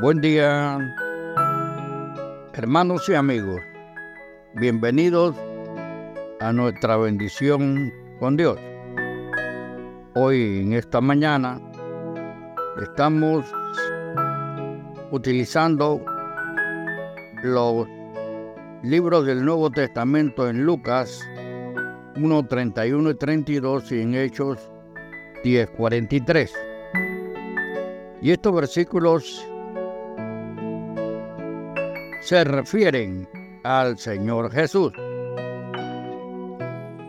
Buen día, hermanos y amigos. Bienvenidos a nuestra bendición con Dios. Hoy, en esta mañana, estamos utilizando los libros del Nuevo Testamento en Lucas 1, 31 y 32 y en Hechos 10, 43. Y estos versículos se refieren al Señor Jesús.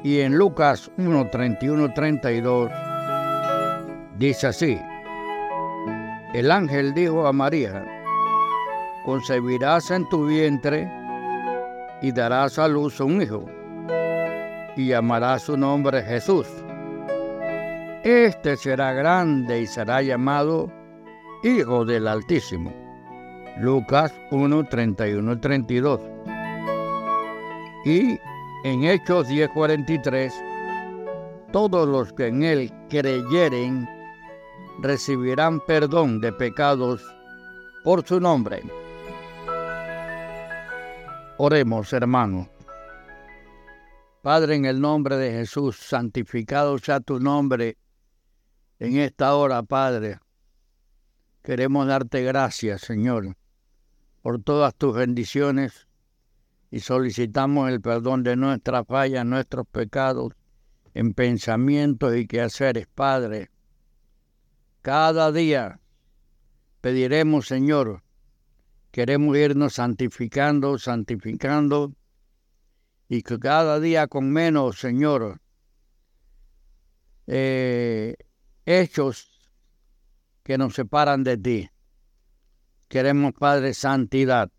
Y en Lucas 1, 31, 32 dice así, el ángel dijo a María, concebirás en tu vientre y darás a luz un hijo, y llamarás su nombre Jesús. Este será grande y será llamado Hijo del Altísimo Lucas 1, 31 y 32. Y en Hechos 10, 43, todos los que en él creyeren recibirán perdón de pecados por su nombre. Oremos, hermanos. Padre, en el nombre de Jesús, santificado sea tu nombre en esta hora, Padre. Queremos darte gracias, Señor, por todas tus bendiciones y solicitamos el perdón de nuestras fallas, nuestros pecados en pensamientos y quehaceres, Padre. Cada día pediremos, Señor, queremos irnos santificando, santificando, y que cada día con menos, Señor, eh, hechos que nos separan de ti. Queremos, Padre, santidad.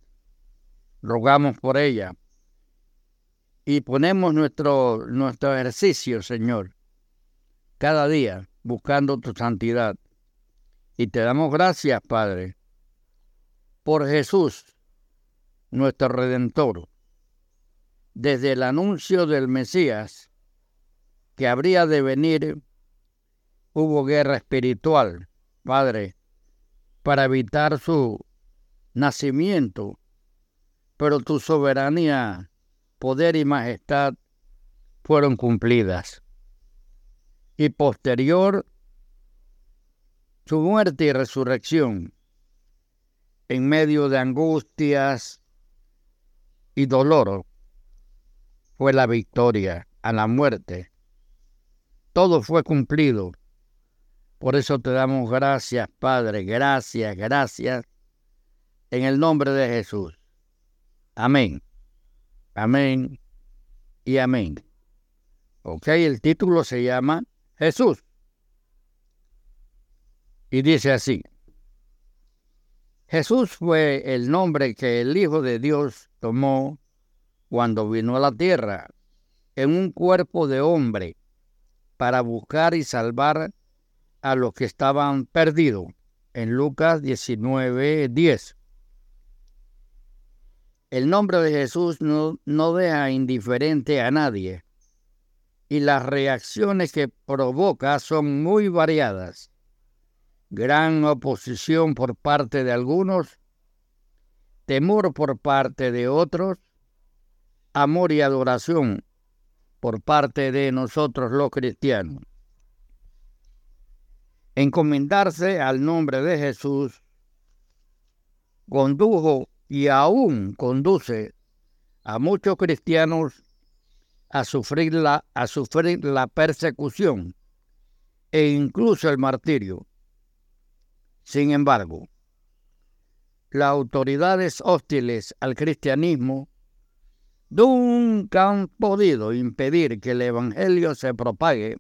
Rogamos por ella. Y ponemos nuestro, nuestro ejercicio, Señor, cada día buscando tu santidad. Y te damos gracias, Padre, por Jesús, nuestro Redentor. Desde el anuncio del Mesías, que habría de venir, hubo guerra espiritual, Padre, para evitar su nacimiento, pero tu soberanía, poder y majestad fueron cumplidas. Y posterior, su muerte y resurrección, en medio de angustias y dolor, fue la victoria a la muerte. Todo fue cumplido por eso te damos gracias, Padre, gracias, gracias, en el nombre de Jesús. Amén. Amén y amén. Ok, el título se llama Jesús. Y dice así. Jesús fue el nombre que el Hijo de Dios tomó cuando vino a la tierra en un cuerpo de hombre para buscar y salvar a los que estaban perdidos. En Lucas 19, 10. El nombre de Jesús no, no deja indiferente a nadie y las reacciones que provoca son muy variadas. Gran oposición por parte de algunos, temor por parte de otros, amor y adoración por parte de nosotros los cristianos. Encomendarse al nombre de Jesús condujo y aún conduce a muchos cristianos a sufrir la, sufrir la persecución e incluso el martirio. Sin embargo, las autoridades hostiles al cristianismo nunca han podido impedir que el Evangelio se propague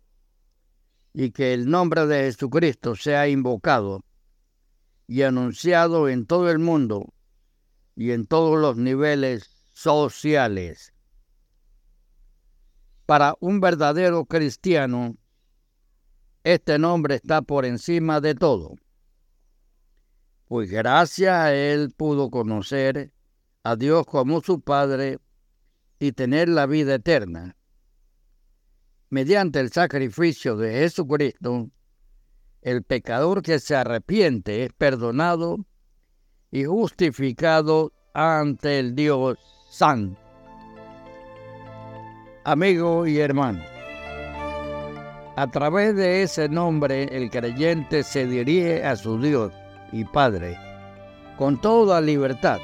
y que el nombre de Jesucristo sea invocado y anunciado en todo el mundo y en todos los niveles sociales. Para un verdadero cristiano, este nombre está por encima de todo, pues gracias a él pudo conocer a Dios como su Padre y tener la vida eterna mediante el sacrificio de Jesucristo, el pecador que se arrepiente es perdonado y justificado ante el Dios Santo. Amigo y hermano, a través de ese nombre el creyente se dirige a su Dios y Padre con toda libertad.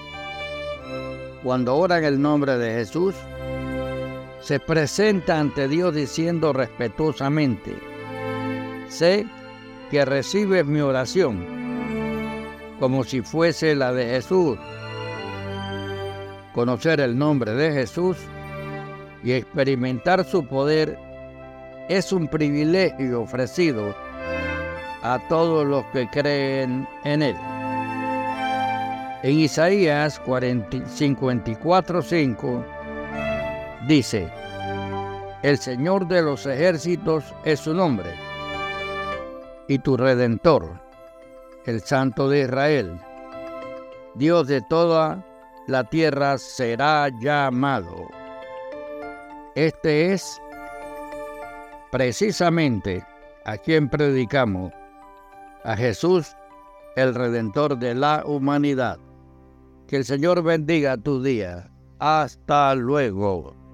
Cuando ora en el nombre de Jesús, se presenta ante Dios diciendo respetuosamente, sé que recibes mi oración como si fuese la de Jesús. Conocer el nombre de Jesús y experimentar su poder es un privilegio ofrecido a todos los que creen en Él. En Isaías 54:5 dice, El Señor de los ejércitos es su nombre, y tu redentor, el Santo de Israel, Dios de toda la tierra será llamado. Este es precisamente a quien predicamos, a Jesús, el Redentor de la humanidad. Que el Señor bendiga tu día. Hasta luego.